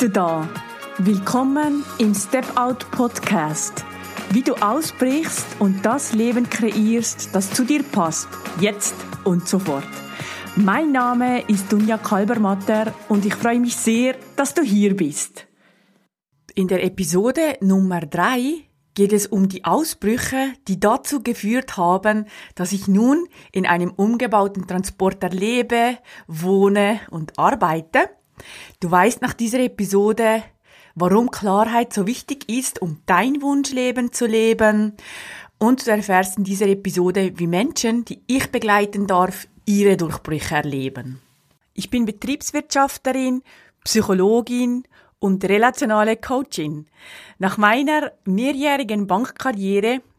du da. Willkommen im Step Out Podcast. Wie du ausbrichst und das Leben kreierst, das zu dir passt, jetzt und sofort. Mein Name ist Dunja Kalbermatter und ich freue mich sehr, dass du hier bist. In der Episode Nummer drei geht es um die Ausbrüche, die dazu geführt haben, dass ich nun in einem umgebauten Transporter lebe, wohne und arbeite. Du weißt nach dieser Episode, warum Klarheit so wichtig ist, um dein Wunschleben zu leben. Und du erfährst in dieser Episode, wie Menschen, die ich begleiten darf, ihre Durchbrüche erleben. Ich bin Betriebswirtschafterin, Psychologin und relationale Coachin. Nach meiner mehrjährigen Bankkarriere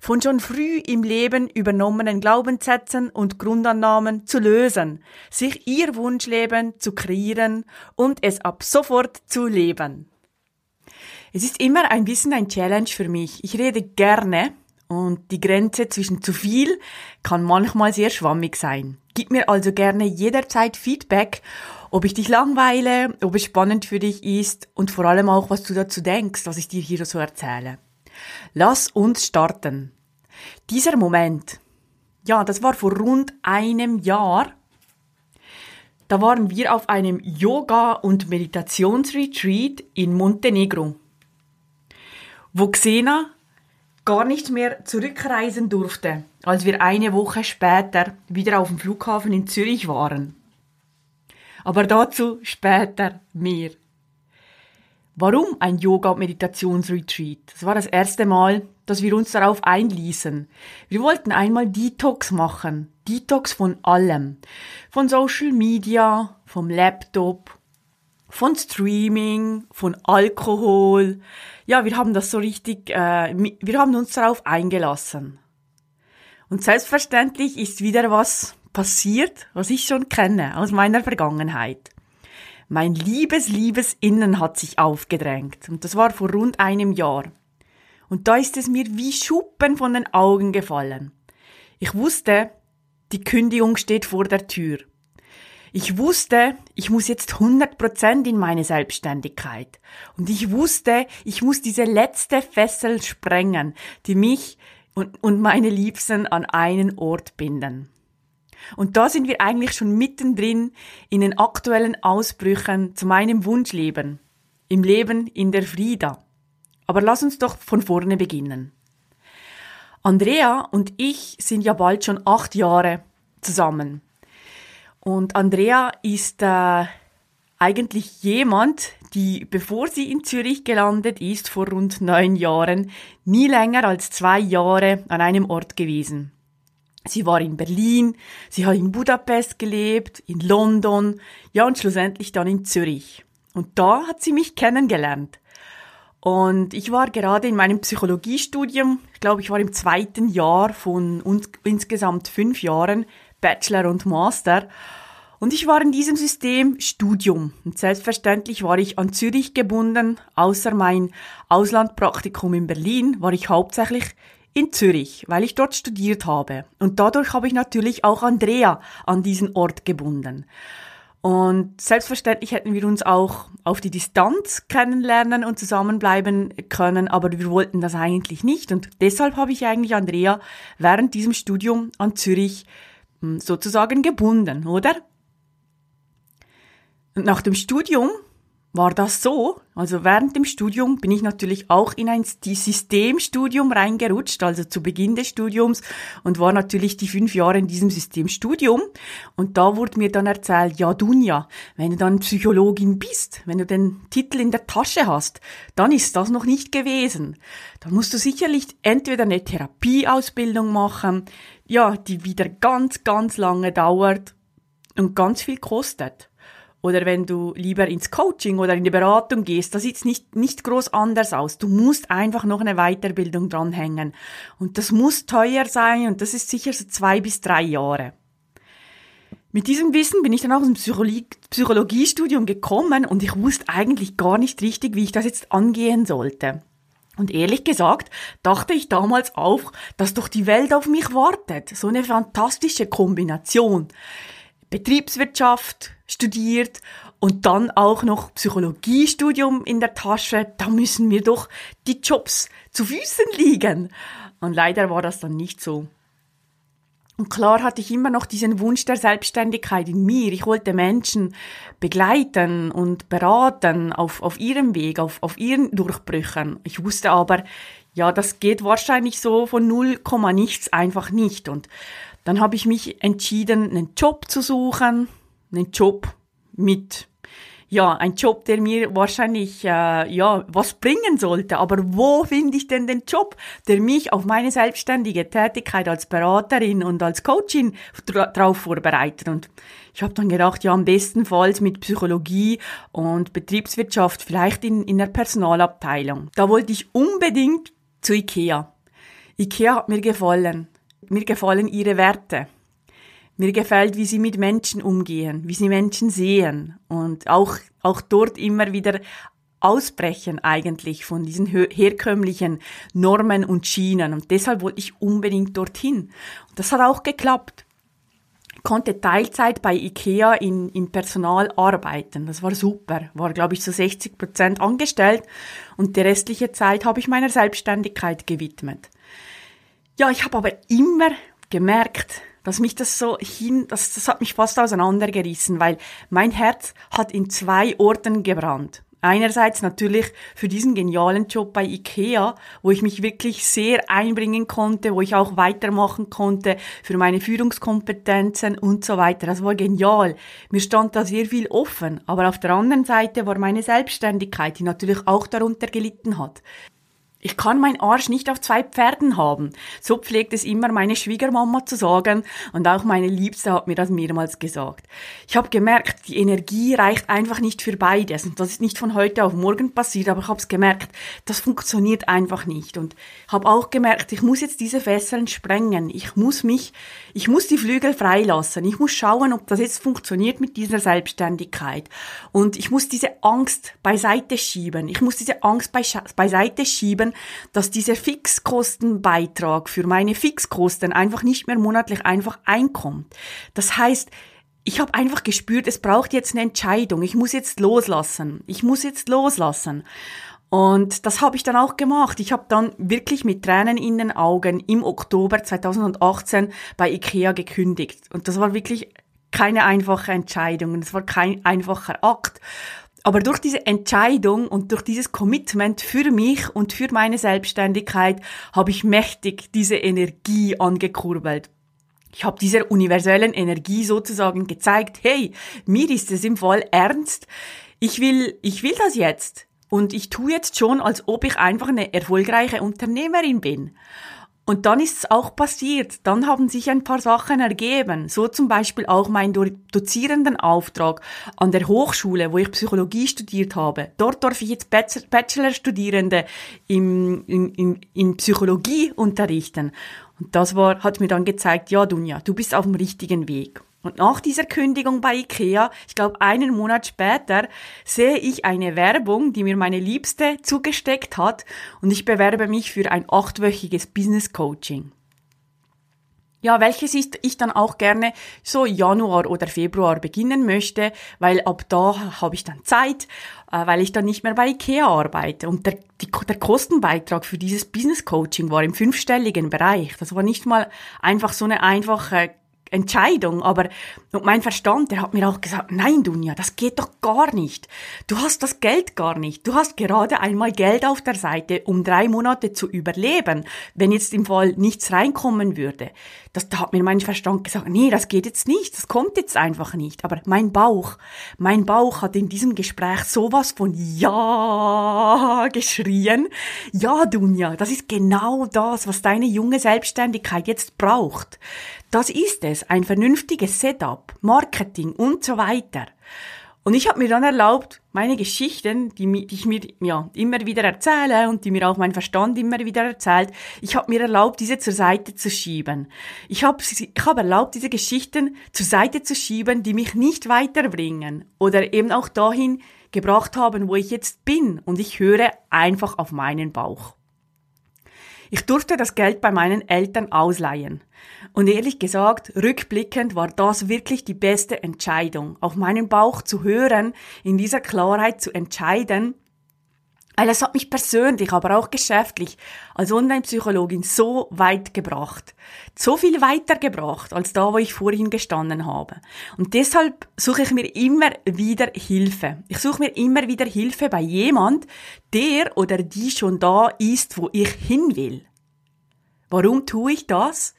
von schon früh im Leben übernommenen Glaubenssätzen und Grundannahmen zu lösen, sich ihr Wunschleben zu kreieren und es ab sofort zu leben. Es ist immer ein bisschen ein Challenge für mich. Ich rede gerne und die Grenze zwischen zu viel kann manchmal sehr schwammig sein. Gib mir also gerne jederzeit Feedback, ob ich dich langweile, ob es spannend für dich ist und vor allem auch, was du dazu denkst, was ich dir hier so erzähle. Lass uns starten. Dieser Moment, ja, das war vor rund einem Jahr. Da waren wir auf einem Yoga- und Meditationsretreat in Montenegro, wo Xena gar nicht mehr zurückreisen durfte, als wir eine Woche später wieder auf dem Flughafen in Zürich waren. Aber dazu später mehr. Warum ein Yoga- und Meditationsretreat? Das war das erste Mal, dass wir uns darauf einließen. Wir wollten einmal Detox machen. Detox von allem. Von Social Media, vom Laptop, von Streaming, von Alkohol. Ja, wir haben das so richtig, äh, wir haben uns darauf eingelassen. Und selbstverständlich ist wieder was passiert, was ich schon kenne aus meiner Vergangenheit. Mein liebes, liebes Innen hat sich aufgedrängt. Und das war vor rund einem Jahr. Und da ist es mir wie Schuppen von den Augen gefallen. Ich wusste, die Kündigung steht vor der Tür. Ich wusste, ich muss jetzt 100% in meine Selbstständigkeit. Und ich wusste, ich muss diese letzte Fessel sprengen, die mich und, und meine Liebsten an einen Ort binden. Und da sind wir eigentlich schon mittendrin in den aktuellen Ausbrüchen zu meinem Wunschleben, im Leben in der Frieda. Aber lass uns doch von vorne beginnen. Andrea und ich sind ja bald schon acht Jahre zusammen. Und Andrea ist äh, eigentlich jemand, die, bevor sie in Zürich gelandet ist, vor rund neun Jahren, nie länger als zwei Jahre an einem Ort gewesen. Sie war in Berlin, sie hat in Budapest gelebt, in London, ja und schlussendlich dann in Zürich. Und da hat sie mich kennengelernt. Und ich war gerade in meinem Psychologiestudium, ich glaube, ich war im zweiten Jahr von uns, insgesamt fünf Jahren, Bachelor und Master. Und ich war in diesem System Studium. Und selbstverständlich war ich an Zürich gebunden, außer mein Auslandpraktikum in Berlin war ich hauptsächlich in Zürich, weil ich dort studiert habe. Und dadurch habe ich natürlich auch Andrea an diesen Ort gebunden. Und selbstverständlich hätten wir uns auch auf die Distanz kennenlernen und zusammenbleiben können, aber wir wollten das eigentlich nicht. Und deshalb habe ich eigentlich Andrea während diesem Studium an Zürich hm, sozusagen gebunden, oder? Und nach dem Studium war das so. Also während dem Studium bin ich natürlich auch in ein Systemstudium reingerutscht, also zu Beginn des Studiums und war natürlich die fünf Jahre in diesem Systemstudium. Und da wurde mir dann erzählt, ja Dunja, wenn du dann Psychologin bist, wenn du den Titel in der Tasche hast, dann ist das noch nicht gewesen. Dann musst du sicherlich entweder eine Therapieausbildung machen, ja, die wieder ganz, ganz lange dauert und ganz viel kostet. Oder wenn du lieber ins Coaching oder in die Beratung gehst, da sieht's nicht, nicht groß anders aus. Du musst einfach noch eine Weiterbildung dranhängen. Und das muss teuer sein und das ist sicher so zwei bis drei Jahre. Mit diesem Wissen bin ich dann auch ins Psychologie Psychologiestudium gekommen und ich wusste eigentlich gar nicht richtig, wie ich das jetzt angehen sollte. Und ehrlich gesagt dachte ich damals auch, dass doch die Welt auf mich wartet. So eine fantastische Kombination. Betriebswirtschaft studiert und dann auch noch Psychologiestudium in der Tasche. Da müssen mir doch die Jobs zu Füßen liegen. Und leider war das dann nicht so. Und klar hatte ich immer noch diesen Wunsch der Selbstständigkeit in mir. Ich wollte Menschen begleiten und beraten auf, auf ihrem Weg, auf, auf ihren Durchbrüchen. Ich wusste aber, ja, das geht wahrscheinlich so von null Komma nichts einfach nicht. Und dann habe ich mich entschieden, einen Job zu suchen, einen Job mit ja, ein Job, der mir wahrscheinlich äh, ja was bringen sollte. Aber wo finde ich denn den Job, der mich auf meine selbstständige Tätigkeit als Beraterin und als Coachin darauf vorbereitet? Und ich habe dann gedacht, ja, am bestenfalls mit Psychologie und Betriebswirtschaft, vielleicht in, in der Personalabteilung. Da wollte ich unbedingt zu IKEA. IKEA hat mir gefallen. Mir gefallen ihre Werte. Mir gefällt, wie sie mit Menschen umgehen, wie sie Menschen sehen und auch, auch dort immer wieder ausbrechen eigentlich von diesen herkömmlichen Normen und Schienen. Und deshalb wollte ich unbedingt dorthin. Und das hat auch geklappt. Ich konnte Teilzeit bei IKEA in, im Personal arbeiten. Das war super. War, glaube ich, so 60 Prozent angestellt. Und die restliche Zeit habe ich meiner Selbstständigkeit gewidmet. Ja, ich habe aber immer gemerkt, dass mich das so hin, das, das hat mich fast auseinandergerissen, weil mein Herz hat in zwei Orten gebrannt. Einerseits natürlich für diesen genialen Job bei IKEA, wo ich mich wirklich sehr einbringen konnte, wo ich auch weitermachen konnte für meine Führungskompetenzen und so weiter. Das war genial. Mir stand da sehr viel offen. Aber auf der anderen Seite war meine Selbstständigkeit, die natürlich auch darunter gelitten hat. Ich kann mein Arsch nicht auf zwei Pferden haben. So pflegt es immer meine Schwiegermama zu sagen und auch meine Liebste hat mir das mehrmals gesagt. Ich habe gemerkt, die Energie reicht einfach nicht für beides und das ist nicht von heute auf morgen passiert, aber ich habe es gemerkt, das funktioniert einfach nicht und habe auch gemerkt, ich muss jetzt diese Fesseln sprengen. Ich muss mich, ich muss die Flügel freilassen. Ich muss schauen, ob das jetzt funktioniert mit dieser Selbstständigkeit und ich muss diese Angst beiseite schieben. Ich muss diese Angst beiseite schieben dass dieser Fixkostenbeitrag für meine Fixkosten einfach nicht mehr monatlich einfach einkommt. Das heißt, ich habe einfach gespürt, es braucht jetzt eine Entscheidung. Ich muss jetzt loslassen. Ich muss jetzt loslassen. Und das habe ich dann auch gemacht. Ich habe dann wirklich mit Tränen in den Augen im Oktober 2018 bei IKEA gekündigt. Und das war wirklich keine einfache Entscheidung. Es war kein einfacher Akt. Aber durch diese Entscheidung und durch dieses Commitment für mich und für meine Selbstständigkeit habe ich mächtig diese Energie angekurbelt. Ich habe dieser universellen Energie sozusagen gezeigt, hey, mir ist es im Fall ernst. Ich will, ich will das jetzt. Und ich tue jetzt schon, als ob ich einfach eine erfolgreiche Unternehmerin bin. Und dann ist es auch passiert. Dann haben sich ein paar Sachen ergeben. So zum Beispiel auch mein Dozierendenauftrag an der Hochschule, wo ich Psychologie studiert habe. Dort darf ich jetzt Bachelorstudierende in, in, in Psychologie unterrichten. Und das war, hat mir dann gezeigt, ja, Dunja, du bist auf dem richtigen Weg. Und nach dieser Kündigung bei IKEA, ich glaube einen Monat später, sehe ich eine Werbung, die mir meine Liebste zugesteckt hat und ich bewerbe mich für ein achtwöchiges Business Coaching. Ja, welches ich dann auch gerne so Januar oder Februar beginnen möchte, weil ab da habe ich dann Zeit, äh, weil ich dann nicht mehr bei IKEA arbeite. Und der, die, der Kostenbeitrag für dieses Business Coaching war im fünfstelligen Bereich. Das war nicht mal einfach so eine einfache Entscheidung, aber mein Verstand, der hat mir auch gesagt, nein, Dunja, das geht doch gar nicht. Du hast das Geld gar nicht. Du hast gerade einmal Geld auf der Seite, um drei Monate zu überleben, wenn jetzt im Fall nichts reinkommen würde. Das, da hat mir mein Verstand gesagt, nee, das geht jetzt nicht, das kommt jetzt einfach nicht. Aber mein Bauch, mein Bauch hat in diesem Gespräch sowas von Ja geschrien. Ja, Dunja, das ist genau das, was deine junge Selbstständigkeit jetzt braucht. Das ist es, ein vernünftiges Setup, Marketing und so weiter. Und ich habe mir dann erlaubt, meine Geschichten, die, die, ich mir ja immer wieder erzähle und die mir auch mein Verstand immer wieder erzählt, ich habe mir erlaubt, diese zur Seite zu schieben. Ich habe ich hab erlaubt, diese Geschichten zur Seite zu schieben, die mich nicht weiterbringen oder eben auch dahin gebracht haben, wo ich jetzt bin. Und ich höre einfach auf meinen Bauch. Ich durfte das Geld bei meinen Eltern ausleihen. Und ehrlich gesagt, rückblickend war das wirklich die beste Entscheidung, auf meinen Bauch zu hören, in dieser Klarheit zu entscheiden, weil es hat mich persönlich, aber auch geschäftlich als Online-Psychologin so weit gebracht. So viel weitergebracht, als da, wo ich vorhin gestanden habe. Und deshalb suche ich mir immer wieder Hilfe. Ich suche mir immer wieder Hilfe bei jemand, der oder die schon da ist, wo ich hin will. Warum tue ich das?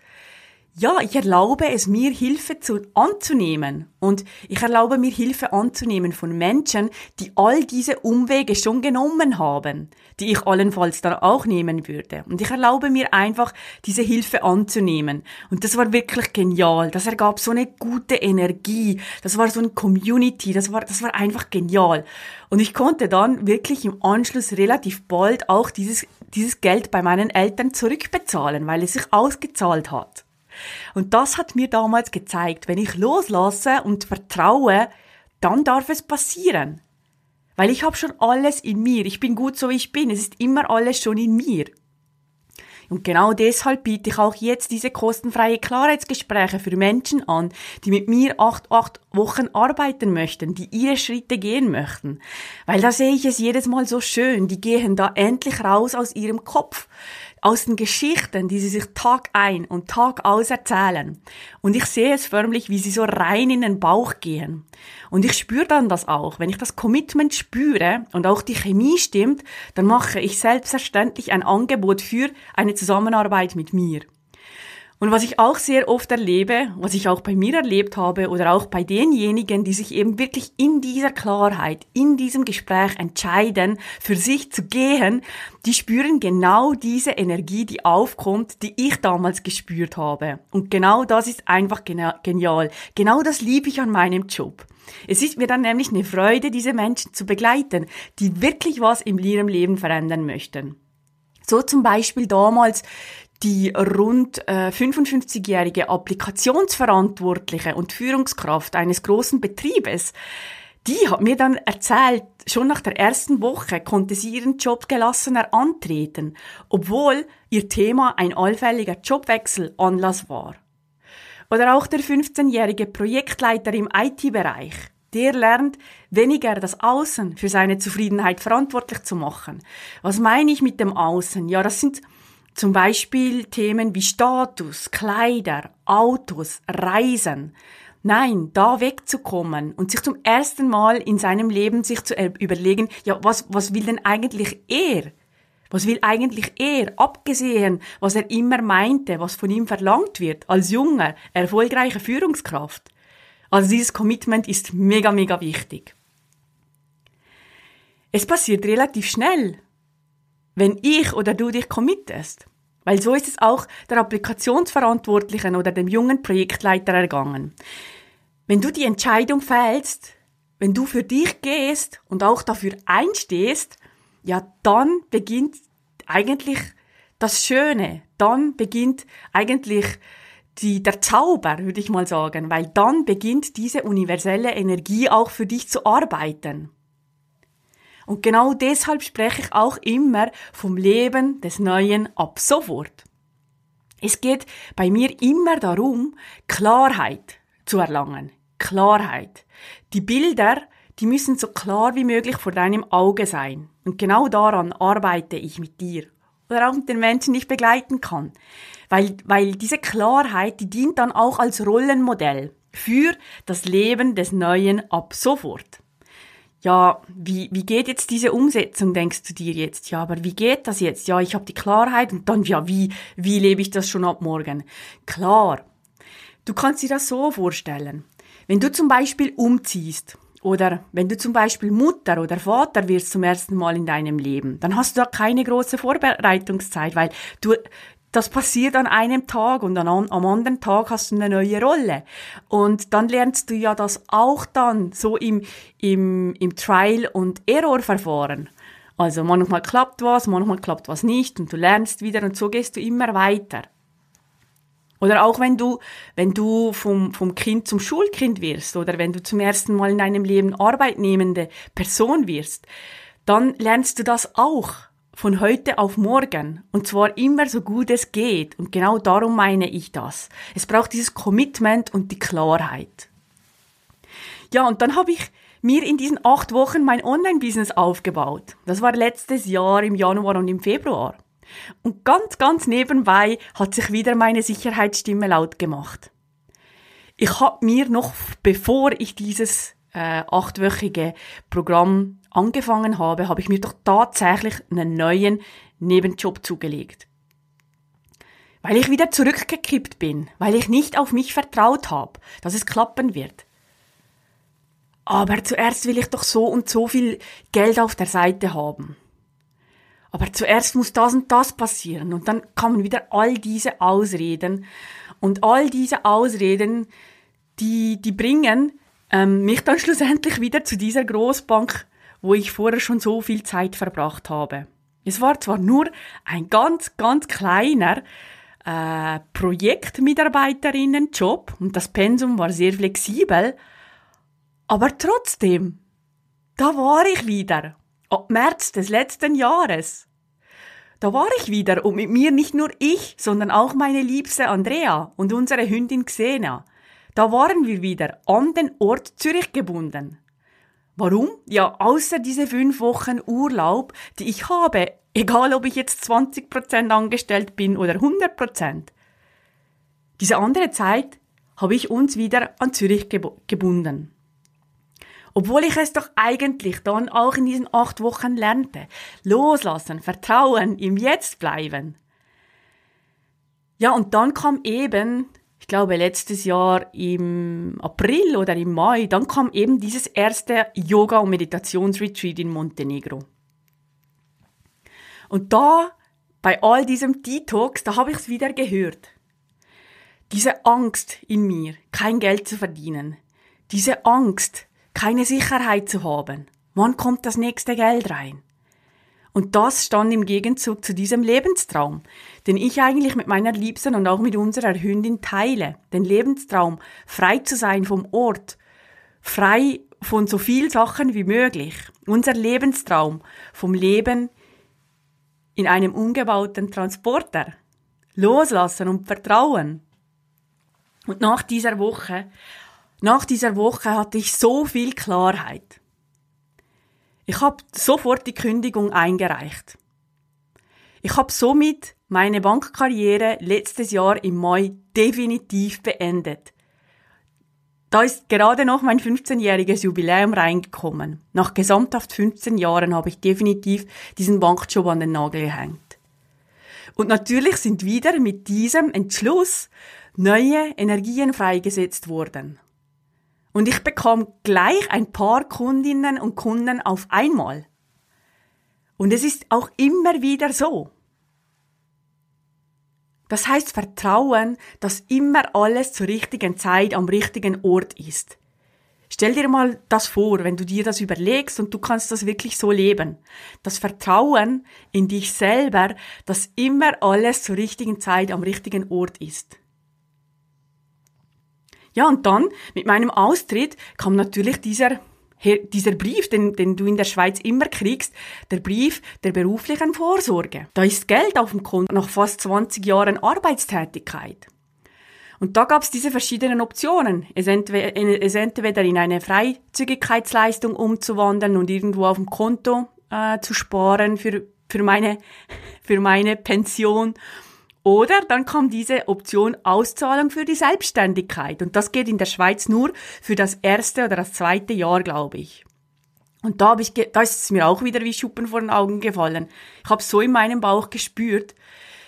Ja, ich erlaube es mir, Hilfe zu, anzunehmen. Und ich erlaube mir, Hilfe anzunehmen von Menschen, die all diese Umwege schon genommen haben, die ich allenfalls dann auch nehmen würde. Und ich erlaube mir einfach, diese Hilfe anzunehmen. Und das war wirklich genial. Das ergab so eine gute Energie. Das war so ein Community. Das war, das war einfach genial. Und ich konnte dann wirklich im Anschluss relativ bald auch dieses, dieses Geld bei meinen Eltern zurückbezahlen, weil es sich ausgezahlt hat. Und das hat mir damals gezeigt, wenn ich loslasse und vertraue, dann darf es passieren. Weil ich habe schon alles in mir. Ich bin gut so wie ich bin. Es ist immer alles schon in mir. Und genau deshalb biete ich auch jetzt diese kostenfreie Klarheitsgespräche für Menschen an, die mit mir acht, acht Wochen arbeiten möchten, die ihre Schritte gehen möchten. Weil da sehe ich es jedes Mal so schön. Die gehen da endlich raus aus ihrem Kopf aus den Geschichten, die sie sich Tag ein und Tag aus erzählen. Und ich sehe es förmlich, wie sie so rein in den Bauch gehen. Und ich spüre dann das auch. Wenn ich das Commitment spüre und auch die Chemie stimmt, dann mache ich selbstverständlich ein Angebot für eine Zusammenarbeit mit mir. Und was ich auch sehr oft erlebe, was ich auch bei mir erlebt habe oder auch bei denjenigen, die sich eben wirklich in dieser Klarheit, in diesem Gespräch entscheiden, für sich zu gehen, die spüren genau diese Energie, die aufkommt, die ich damals gespürt habe. Und genau das ist einfach genial. Genau das liebe ich an meinem Job. Es ist mir dann nämlich eine Freude, diese Menschen zu begleiten, die wirklich was in ihrem Leben verändern möchten. So zum Beispiel damals die rund äh, 55-jährige Applikationsverantwortliche und Führungskraft eines großen Betriebes, die hat mir dann erzählt, schon nach der ersten Woche konnte sie ihren Job gelassener antreten, obwohl ihr Thema ein allfälliger Jobwechsel Anlass war. Oder auch der 15-jährige Projektleiter im IT-Bereich. Der lernt, weniger das Außen für seine Zufriedenheit verantwortlich zu machen. Was meine ich mit dem Außen? Ja, das sind zum Beispiel Themen wie Status, Kleider, Autos, Reisen. Nein, da wegzukommen und sich zum ersten Mal in seinem Leben sich zu überlegen, ja, was, was will denn eigentlich er? Was will eigentlich er, abgesehen, was er immer meinte, was von ihm verlangt wird, als junger, erfolgreicher Führungskraft? Also dieses Commitment ist mega, mega wichtig. Es passiert relativ schnell, wenn ich oder du dich committest. Weil so ist es auch der Applikationsverantwortlichen oder dem jungen Projektleiter ergangen. Wenn du die Entscheidung fällst, wenn du für dich gehst und auch dafür einstehst, ja, dann beginnt eigentlich das Schöne. Dann beginnt eigentlich die, der Zauber, würde ich mal sagen, weil dann beginnt diese universelle Energie auch für dich zu arbeiten. Und genau deshalb spreche ich auch immer vom Leben des Neuen ab sofort. Es geht bei mir immer darum, Klarheit zu erlangen. Klarheit. Die Bilder, die müssen so klar wie möglich vor deinem Auge sein. Und genau daran arbeite ich mit dir. Oder auch mit den Menschen, die ich begleiten kann. Weil, weil diese Klarheit, die dient dann auch als Rollenmodell für das Leben des Neuen ab sofort ja, wie, wie geht jetzt diese Umsetzung, denkst du dir jetzt? Ja, aber wie geht das jetzt? Ja, ich habe die Klarheit und dann, ja, wie, wie lebe ich das schon ab morgen? Klar. Du kannst dir das so vorstellen. Wenn du zum Beispiel umziehst oder wenn du zum Beispiel Mutter oder Vater wirst zum ersten Mal in deinem Leben, dann hast du da keine große Vorbereitungszeit, weil du, das passiert an einem Tag und dann am anderen Tag hast du eine neue Rolle. Und dann lernst du ja das auch dann so im, im, im Trial- und Error-Verfahren. Also manchmal klappt was, manchmal klappt was nicht und du lernst wieder und so gehst du immer weiter. Oder auch wenn du, wenn du vom, vom Kind zum Schulkind wirst oder wenn du zum ersten Mal in deinem Leben arbeitnehmende Person wirst, dann lernst du das auch von heute auf morgen. Und zwar immer so gut es geht. Und genau darum meine ich das. Es braucht dieses Commitment und die Klarheit. Ja, und dann habe ich mir in diesen acht Wochen mein Online-Business aufgebaut. Das war letztes Jahr im Januar und im Februar. Und ganz, ganz nebenbei hat sich wieder meine Sicherheitsstimme laut gemacht. Ich habe mir noch, bevor ich dieses äh, achtwöchige Programm angefangen habe, habe ich mir doch tatsächlich einen neuen Nebenjob zugelegt. Weil ich wieder zurückgekippt bin, weil ich nicht auf mich vertraut habe, dass es klappen wird. Aber zuerst will ich doch so und so viel Geld auf der Seite haben. Aber zuerst muss das und das passieren und dann kommen wieder all diese Ausreden und all diese Ausreden, die, die bringen ähm, mich dann schlussendlich wieder zu dieser Großbank wo ich vorher schon so viel Zeit verbracht habe. Es war zwar nur ein ganz, ganz kleiner äh, Projektmitarbeiterinnenjob und das Pensum war sehr flexibel, aber trotzdem, da war ich wieder, ab März des letzten Jahres. Da war ich wieder und mit mir nicht nur ich, sondern auch meine liebste Andrea und unsere Hündin Xena. Da waren wir wieder an den Ort Zürich gebunden. Warum? Ja, außer diese fünf Wochen Urlaub, die ich habe, egal ob ich jetzt 20% angestellt bin oder 100%. Diese andere Zeit habe ich uns wieder an Zürich gebunden. Obwohl ich es doch eigentlich dann auch in diesen acht Wochen lernte. Loslassen, vertrauen, im Jetzt bleiben. Ja, und dann kam eben glaube letztes Jahr im April oder im Mai, dann kam eben dieses erste Yoga- und Meditationsretreat in Montenegro. Und da, bei all diesem Detox, da habe ich es wieder gehört. Diese Angst in mir, kein Geld zu verdienen. Diese Angst, keine Sicherheit zu haben. Wann kommt das nächste Geld rein? Und das stand im Gegenzug zu diesem Lebenstraum, den ich eigentlich mit meiner Liebsten und auch mit unserer Hündin teile. Den Lebenstraum, frei zu sein vom Ort, frei von so viel Sachen wie möglich. Unser Lebenstraum vom Leben in einem umgebauten Transporter. Loslassen und vertrauen. Und nach dieser Woche, nach dieser Woche hatte ich so viel Klarheit. Ich habe sofort die Kündigung eingereicht. Ich habe somit meine Bankkarriere letztes Jahr im Mai definitiv beendet. Da ist gerade noch mein 15-jähriges Jubiläum reingekommen. Nach gesamthaft 15 Jahren habe ich definitiv diesen Bankjob an den Nagel gehängt. Und natürlich sind wieder mit diesem Entschluss neue Energien freigesetzt worden. Und ich bekam gleich ein paar Kundinnen und Kunden auf einmal. Und es ist auch immer wieder so. Das heißt Vertrauen, dass immer alles zur richtigen Zeit am richtigen Ort ist. Stell dir mal das vor, wenn du dir das überlegst und du kannst das wirklich so leben. Das Vertrauen in dich selber, dass immer alles zur richtigen Zeit am richtigen Ort ist. Ja, und dann mit meinem Austritt kam natürlich dieser dieser Brief, den, den du in der Schweiz immer kriegst, der Brief der beruflichen Vorsorge. Da ist Geld auf dem Konto nach fast 20 Jahren Arbeitstätigkeit. Und da gab es diese verschiedenen Optionen. Es entweder, es entweder in eine Freizügigkeitsleistung umzuwandeln und irgendwo auf dem Konto äh, zu sparen für, für, meine, für meine Pension oder dann kam diese Option Auszahlung für die Selbstständigkeit. Und das geht in der Schweiz nur für das erste oder das zweite Jahr, glaube ich. Und da, ich da ist es mir auch wieder wie Schuppen vor den Augen gefallen. Ich habe so in meinem Bauch gespürt.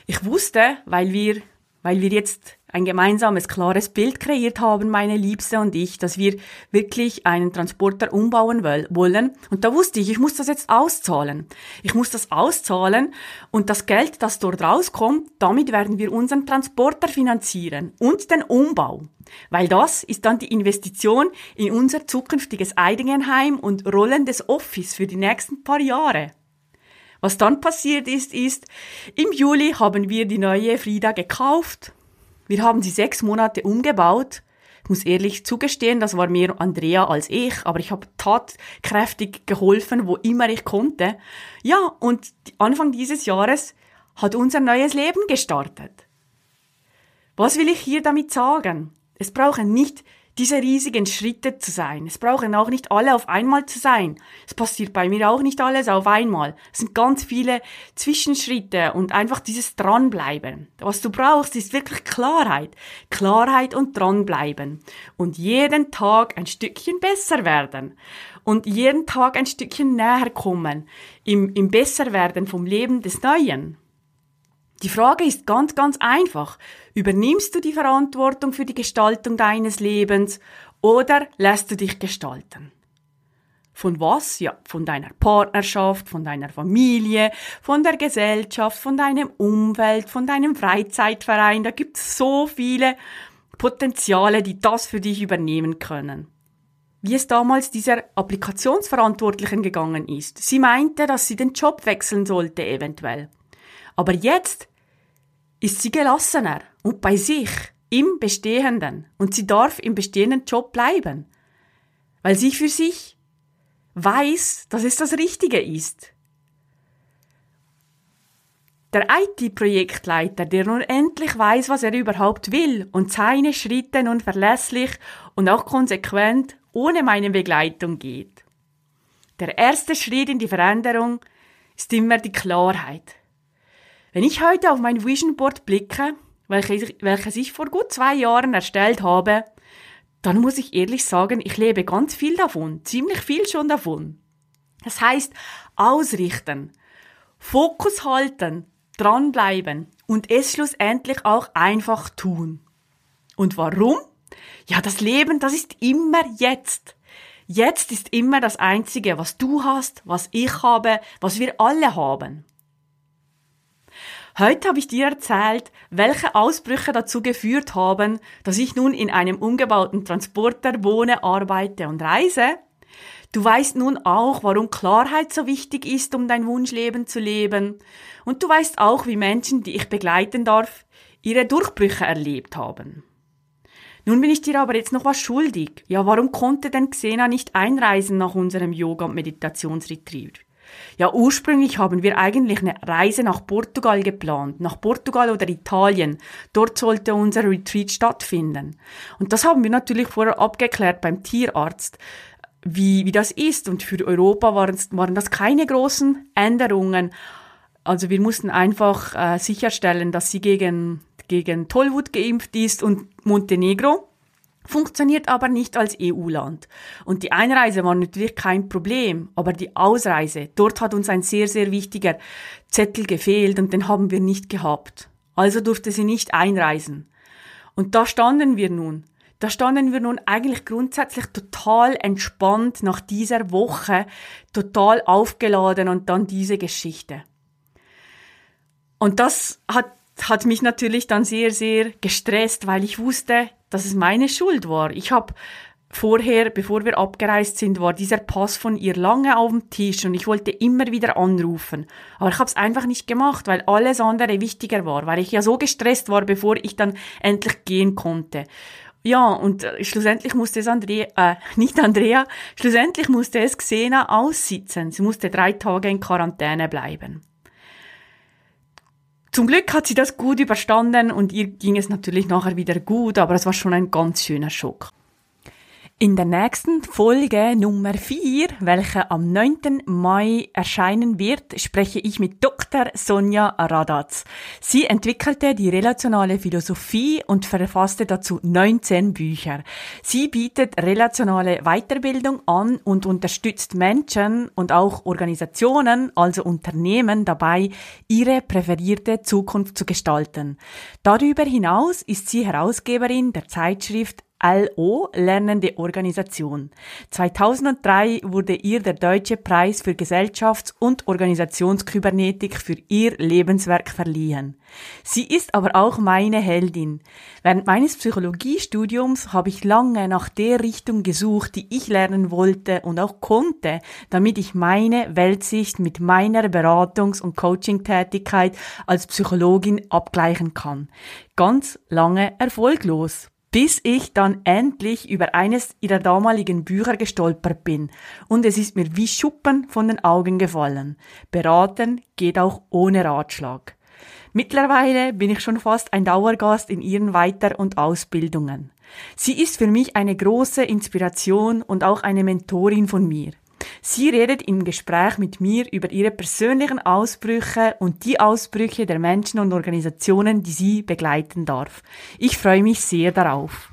Ich wusste, weil wir, weil wir jetzt ein gemeinsames, klares Bild kreiert haben, meine Liebste und ich, dass wir wirklich einen Transporter umbauen wollen. Und da wusste ich, ich muss das jetzt auszahlen. Ich muss das auszahlen und das Geld, das dort rauskommt, damit werden wir unseren Transporter finanzieren und den Umbau. Weil das ist dann die Investition in unser zukünftiges Eigenheim und rollendes Office für die nächsten paar Jahre. Was dann passiert ist, ist, im Juli haben wir die neue Frieda gekauft, wir haben sie sechs Monate umgebaut. Ich muss ehrlich zugestehen, das war mehr Andrea als ich, aber ich habe tatkräftig geholfen, wo immer ich konnte. Ja, und Anfang dieses Jahres hat unser neues Leben gestartet. Was will ich hier damit sagen? Es brauchen nicht diese riesigen Schritte zu sein. Es brauchen auch nicht alle auf einmal zu sein. Es passiert bei mir auch nicht alles auf einmal. Es sind ganz viele Zwischenschritte und einfach dieses Dranbleiben. Was du brauchst, ist wirklich Klarheit. Klarheit und Dranbleiben. Und jeden Tag ein Stückchen besser werden. Und jeden Tag ein Stückchen näher kommen. Im, im Besserwerden vom Leben des Neuen. Die Frage ist ganz, ganz einfach. Übernimmst du die Verantwortung für die Gestaltung deines Lebens oder lässt du dich gestalten? Von was? Ja, von deiner Partnerschaft, von deiner Familie, von der Gesellschaft, von deinem Umfeld, von deinem Freizeitverein. Da gibt es so viele Potenziale, die das für dich übernehmen können. Wie es damals dieser Applikationsverantwortlichen gegangen ist. Sie meinte, dass sie den Job wechseln sollte eventuell. Aber jetzt ist sie gelassener und bei sich, im Bestehenden. Und sie darf im bestehenden Job bleiben. Weil sie für sich weiß, dass es das Richtige ist. Der IT-Projektleiter, der nun endlich weiß, was er überhaupt will und seine Schritte nun verlässlich und auch konsequent ohne meine Begleitung geht. Der erste Schritt in die Veränderung ist immer die Klarheit. Wenn ich heute auf mein Vision Board blicke, welches, welches ich vor gut zwei Jahren erstellt habe, dann muss ich ehrlich sagen, ich lebe ganz viel davon, ziemlich viel schon davon. Das heißt, ausrichten, Fokus halten, dranbleiben und es schlussendlich auch einfach tun. Und warum? Ja, das Leben, das ist immer jetzt. Jetzt ist immer das Einzige, was du hast, was ich habe, was wir alle haben. Heute habe ich dir erzählt, welche Ausbrüche dazu geführt haben, dass ich nun in einem umgebauten Transporter wohne, arbeite und reise. Du weißt nun auch, warum Klarheit so wichtig ist, um dein Wunschleben zu leben. Und du weißt auch, wie Menschen, die ich begleiten darf, ihre Durchbrüche erlebt haben. Nun bin ich dir aber jetzt noch was schuldig. Ja, warum konnte denn Xena nicht einreisen nach unserem Yoga- und Meditationsretreat? Ja, ursprünglich haben wir eigentlich eine Reise nach Portugal geplant, nach Portugal oder Italien. Dort sollte unser Retreat stattfinden. Und das haben wir natürlich vorher abgeklärt beim Tierarzt, wie, wie das ist. Und für Europa waren, waren das keine großen Änderungen. Also wir mussten einfach äh, sicherstellen, dass sie gegen, gegen Tollwut geimpft ist und Montenegro funktioniert aber nicht als EU-Land. Und die Einreise war natürlich kein Problem, aber die Ausreise, dort hat uns ein sehr, sehr wichtiger Zettel gefehlt und den haben wir nicht gehabt. Also durfte sie nicht einreisen. Und da standen wir nun. Da standen wir nun eigentlich grundsätzlich total entspannt nach dieser Woche, total aufgeladen und dann diese Geschichte. Und das hat, hat mich natürlich dann sehr, sehr gestresst, weil ich wusste, dass es meine Schuld war. Ich habe vorher, bevor wir abgereist sind, war dieser Pass von ihr lange auf dem Tisch und ich wollte immer wieder anrufen. Aber ich habe es einfach nicht gemacht, weil alles andere wichtiger war, weil ich ja so gestresst war, bevor ich dann endlich gehen konnte. Ja, und äh, schlussendlich musste es Andrea, äh, nicht Andrea, schlussendlich musste es Xena aussitzen. Sie musste drei Tage in Quarantäne bleiben. Zum Glück hat sie das gut überstanden und ihr ging es natürlich nachher wieder gut, aber es war schon ein ganz schöner Schock. In der nächsten Folge Nummer 4, welche am 9. Mai erscheinen wird, spreche ich mit Dr. Sonja Radatz. Sie entwickelte die relationale Philosophie und verfasste dazu 19 Bücher. Sie bietet relationale Weiterbildung an und unterstützt Menschen und auch Organisationen, also Unternehmen dabei, ihre präferierte Zukunft zu gestalten. Darüber hinaus ist sie Herausgeberin der Zeitschrift LO Lernende Organisation. 2003 wurde ihr der Deutsche Preis für Gesellschafts- und Organisationskybernetik für ihr Lebenswerk verliehen. Sie ist aber auch meine Heldin. Während meines Psychologiestudiums habe ich lange nach der Richtung gesucht, die ich lernen wollte und auch konnte, damit ich meine Weltsicht mit meiner Beratungs- und Coaching-Tätigkeit als Psychologin abgleichen kann. Ganz lange erfolglos bis ich dann endlich über eines ihrer damaligen Bücher gestolpert bin und es ist mir wie Schuppen von den Augen gefallen. Beraten geht auch ohne Ratschlag. Mittlerweile bin ich schon fast ein Dauergast in ihren Weiter- und Ausbildungen. Sie ist für mich eine große Inspiration und auch eine Mentorin von mir. Sie redet im Gespräch mit mir über ihre persönlichen Ausbrüche und die Ausbrüche der Menschen und Organisationen, die sie begleiten darf. Ich freue mich sehr darauf.